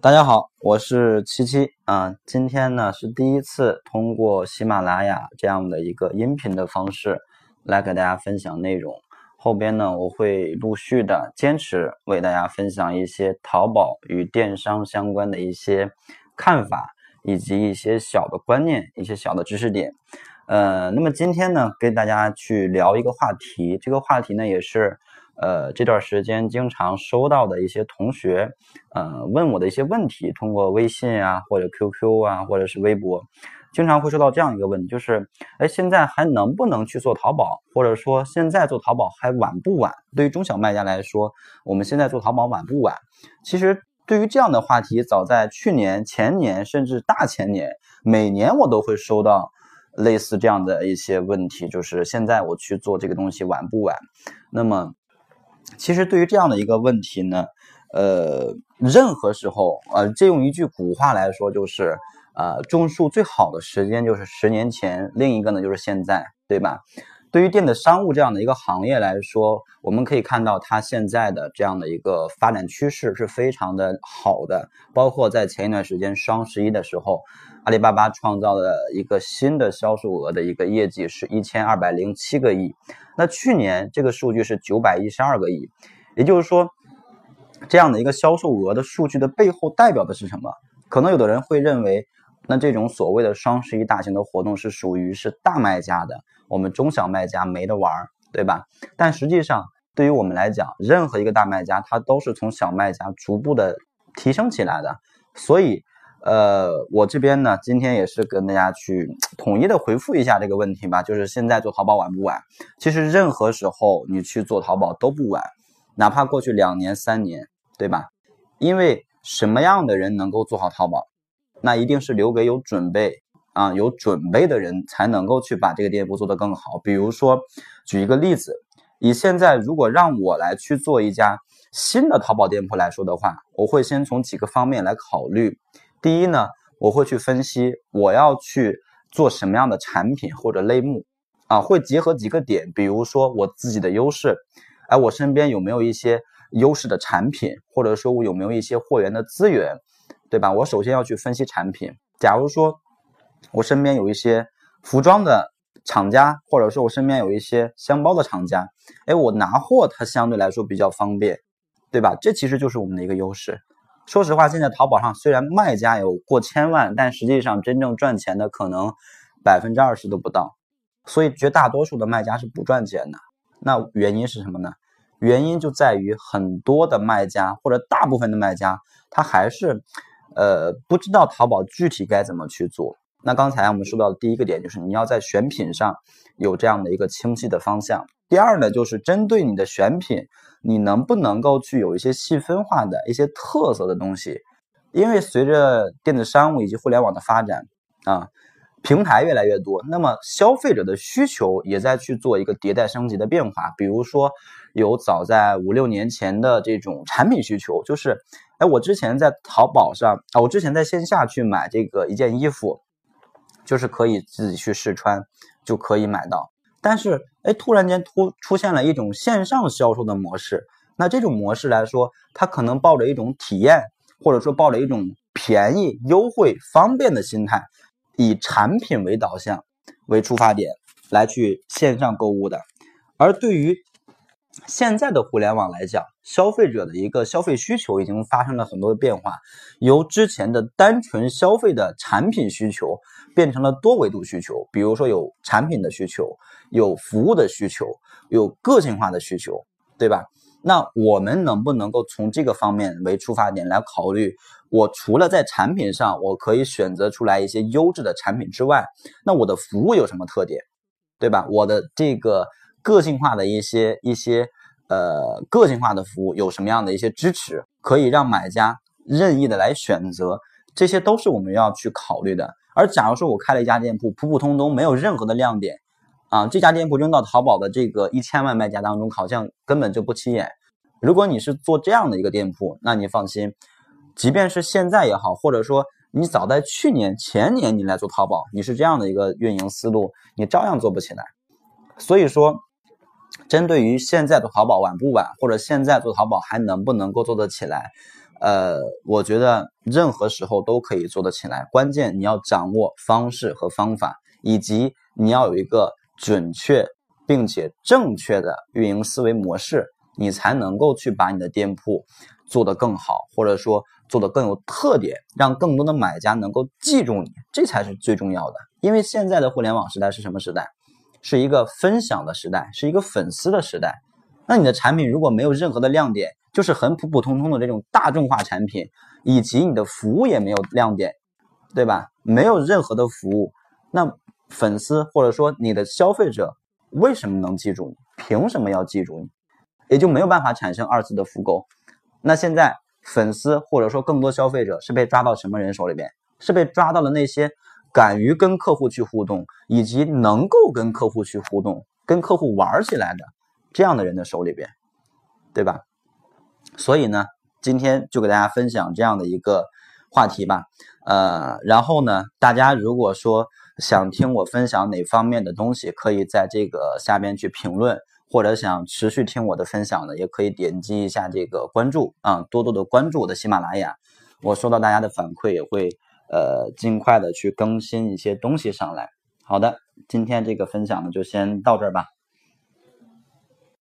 大家好，我是七七啊。今天呢是第一次通过喜马拉雅这样的一个音频的方式来给大家分享内容。后边呢我会陆续的坚持为大家分享一些淘宝与电商相关的一些看法，以及一些小的观念、一些小的知识点。呃，那么今天呢跟大家去聊一个话题，这个话题呢也是。呃，这段时间经常收到的一些同学，呃，问我的一些问题，通过微信啊，或者 QQ 啊，或者是微博，经常会收到这样一个问题，就是，哎，现在还能不能去做淘宝？或者说现在做淘宝还晚不晚？对于中小卖家来说，我们现在做淘宝晚不晚？其实对于这样的话题，早在去年、前年，甚至大前年，每年我都会收到类似这样的一些问题，就是现在我去做这个东西晚不晚？那么。其实对于这样的一个问题呢，呃，任何时候，呃，借用一句古话来说，就是，呃，种树最好的时间就是十年前，另一个呢就是现在，对吧？对于电子商务这样的一个行业来说，我们可以看到它现在的这样的一个发展趋势是非常的好的。包括在前一段时间双十一的时候，阿里巴巴创造的一个新的销售额的一个业绩是一千二百零七个亿。那去年这个数据是九百一十二个亿，也就是说，这样的一个销售额的数据的背后代表的是什么？可能有的人会认为，那这种所谓的双十一大型的活动是属于是大卖家的。我们中小卖家没得玩，对吧？但实际上，对于我们来讲，任何一个大卖家，他都是从小卖家逐步的提升起来的。所以，呃，我这边呢，今天也是跟大家去统一的回复一下这个问题吧。就是现在做淘宝晚不晚？其实任何时候你去做淘宝都不晚，哪怕过去两年、三年，对吧？因为什么样的人能够做好淘宝？那一定是留给有准备。啊，有准备的人才能够去把这个店铺做得更好。比如说，举一个例子，以现在如果让我来去做一家新的淘宝店铺来说的话，我会先从几个方面来考虑。第一呢，我会去分析我要去做什么样的产品或者类目，啊，会结合几个点，比如说我自己的优势，哎，我身边有没有一些优势的产品，或者说我有没有一些货源的资源，对吧？我首先要去分析产品。假如说。我身边有一些服装的厂家，或者说我身边有一些箱包的厂家，哎，我拿货它相对来说比较方便，对吧？这其实就是我们的一个优势。说实话，现在淘宝上虽然卖家有过千万，但实际上真正赚钱的可能百分之二十都不到，所以绝大多数的卖家是不赚钱的。那原因是什么呢？原因就在于很多的卖家或者大部分的卖家，他还是呃不知道淘宝具体该怎么去做。那刚才我们说到的第一个点就是你要在选品上有这样的一个清晰的方向。第二呢，就是针对你的选品，你能不能够去有一些细分化的一些特色的东西？因为随着电子商务以及互联网的发展啊，平台越来越多，那么消费者的需求也在去做一个迭代升级的变化。比如说，有早在五六年前的这种产品需求，就是哎，我之前在淘宝上啊，我之前在线下去买这个一件衣服。就是可以自己去试穿，就可以买到。但是，哎，突然间突出现了一种线上销售的模式。那这种模式来说，它可能抱着一种体验，或者说抱着一种便宜、优惠、方便的心态，以产品为导向为出发点来去线上购物的。而对于现在的互联网来讲，消费者的一个消费需求已经发生了很多的变化，由之前的单纯消费的产品需求变成了多维度需求。比如说有产品的需求，有服务的需求，有个性化的需求，对吧？那我们能不能够从这个方面为出发点来考虑？我除了在产品上我可以选择出来一些优质的产品之外，那我的服务有什么特点，对吧？我的这个。个性化的一些一些呃个性化的服务有什么样的一些支持，可以让买家任意的来选择，这些都是我们要去考虑的。而假如说我开了一家店铺，普普通通没有任何的亮点，啊，这家店铺扔到淘宝的这个一千万卖家当中，好像根本就不起眼。如果你是做这样的一个店铺，那你放心，即便是现在也好，或者说你早在去年前年你来做淘宝，你是这样的一个运营思路，你照样做不起来。所以说。针对于现在做淘宝晚不晚，或者现在做淘宝还能不能够做得起来？呃，我觉得任何时候都可以做得起来，关键你要掌握方式和方法，以及你要有一个准确并且正确的运营思维模式，你才能够去把你的店铺做得更好，或者说做得更有特点，让更多的买家能够记住你，这才是最重要的。因为现在的互联网时代是什么时代？是一个分享的时代，是一个粉丝的时代。那你的产品如果没有任何的亮点，就是很普普通通的这种大众化产品，以及你的服务也没有亮点，对吧？没有任何的服务，那粉丝或者说你的消费者为什么能记住你？凭什么要记住你？也就没有办法产生二次的复购。那现在粉丝或者说更多消费者是被抓到什么人手里边？是被抓到了那些敢于跟客户去互动，以及能够跟客户去互动、跟客户玩起来的这样的人的手里边，对吧？所以呢，今天就给大家分享这样的一个话题吧。呃，然后呢，大家如果说想听我分享哪方面的东西，可以在这个下边去评论，或者想持续听我的分享的，也可以点击一下这个关注啊，多多的关注我的喜马拉雅。我收到大家的反馈，也会呃尽快的去更新一些东西上来。好的，今天这个分享呢，就先到这儿吧。